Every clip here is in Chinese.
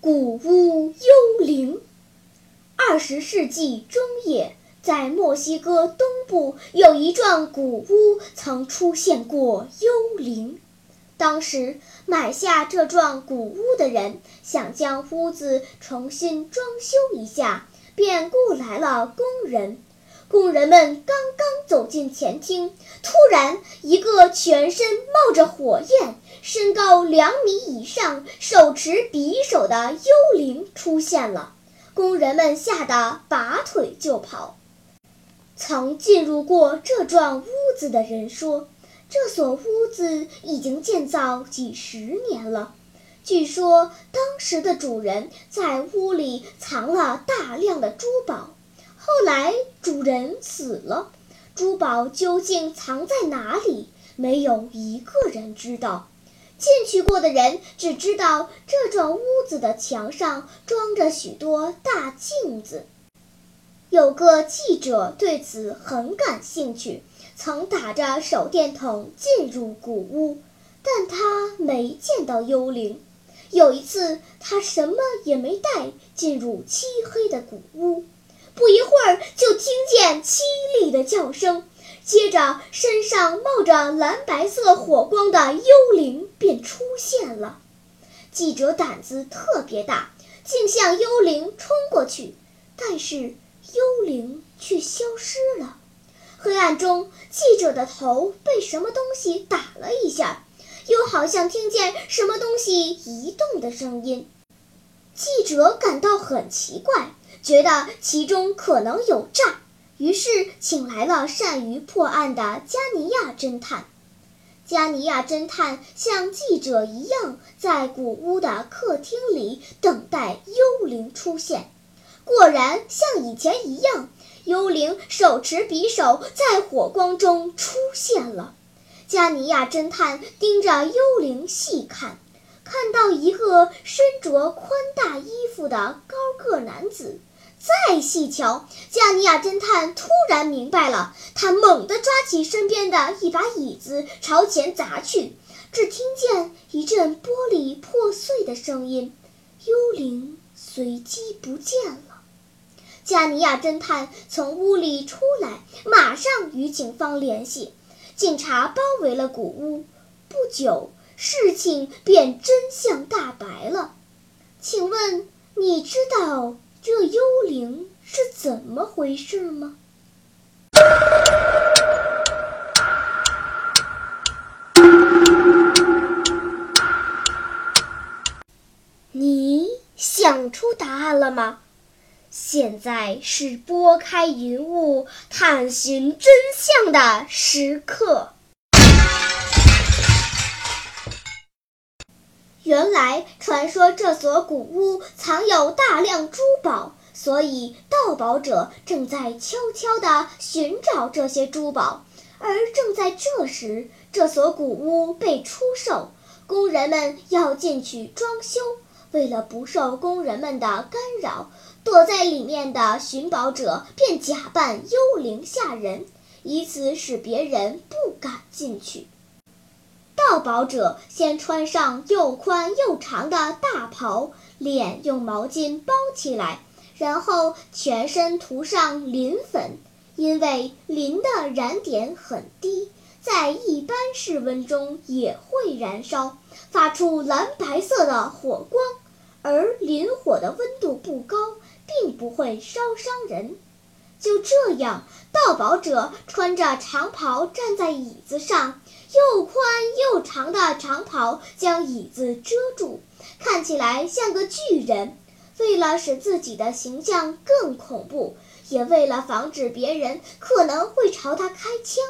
古屋幽灵。二十世纪中叶。在墨西哥东部有一幢古屋，曾出现过幽灵。当时买下这幢古屋的人想将屋子重新装修一下，便雇来了工人。工人们刚刚走进前厅，突然一个全身冒着火焰、身高两米以上、手持匕首的幽灵出现了。工人们吓得拔腿就跑。曾进入过这幢屋子的人说，这所屋子已经建造几十年了。据说当时的主人在屋里藏了大量的珠宝，后来主人死了，珠宝究竟藏在哪里，没有一个人知道。进去过的人只知道这幢屋子的墙上装着许多大镜子。有个记者对此很感兴趣，曾打着手电筒进入古屋，但他没见到幽灵。有一次，他什么也没带进入漆黑的古屋，不一会儿就听见凄厉的叫声，接着身上冒着蓝白色火光的幽灵便出现了。记者胆子特别大，竟向幽灵冲过去，但是。幽灵却消失了。黑暗中，记者的头被什么东西打了一下，又好像听见什么东西移动的声音。记者感到很奇怪，觉得其中可能有诈，于是请来了善于破案的加尼亚侦探。加尼亚侦探像记者一样，在古屋的客厅里等待幽灵出现。果然像以前一样，幽灵手持匕首在火光中出现了。加尼亚侦探盯着幽灵细看，看到一个身着宽大衣服的高个男子。再细瞧，加尼亚侦探突然明白了，他猛地抓起身边的一把椅子朝前砸去，只听见一阵玻璃破碎的声音，幽灵随即不见了。加尼亚侦探从屋里出来，马上与警方联系。警察包围了古屋，不久，事情便真相大白了。请问，你知道这幽灵是怎么回事吗？你想出答案了吗？现在是拨开云雾探寻真相的时刻。原来，传说这所古屋藏有大量珠宝，所以盗宝者正在悄悄地寻找这些珠宝。而正在这时，这所古屋被出售，工人们要进去装修。为了不受工人们的干扰，躲在里面的寻宝者便假扮幽灵吓人，以此使别人不敢进去。盗宝者先穿上又宽又长的大袍，脸用毛巾包起来，然后全身涂上磷粉，因为磷的燃点很低，在一般室温中也会燃烧，发出蓝白色的火光。而磷火的温度不高。并不会烧伤人。就这样，盗宝者穿着长袍站在椅子上，又宽又长的长袍将椅子遮住，看起来像个巨人。为了使自己的形象更恐怖，也为了防止别人可能会朝他开枪，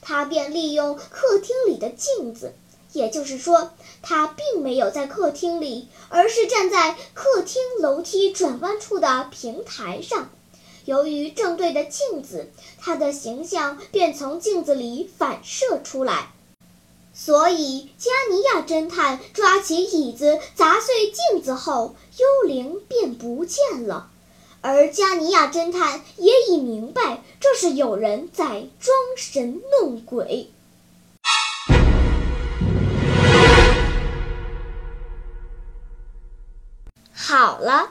他便利用客厅里的镜子，也就是说，他并没有在客厅里，而是站在客厅楼梯转弯处的平台上。由于正对着镜子，他的形象便从镜子里反射出来。所以，加尼亚侦探抓起椅子砸碎镜子后，幽灵便不见了。而加尼亚侦探也已明白，这是有人在装神弄鬼。好了，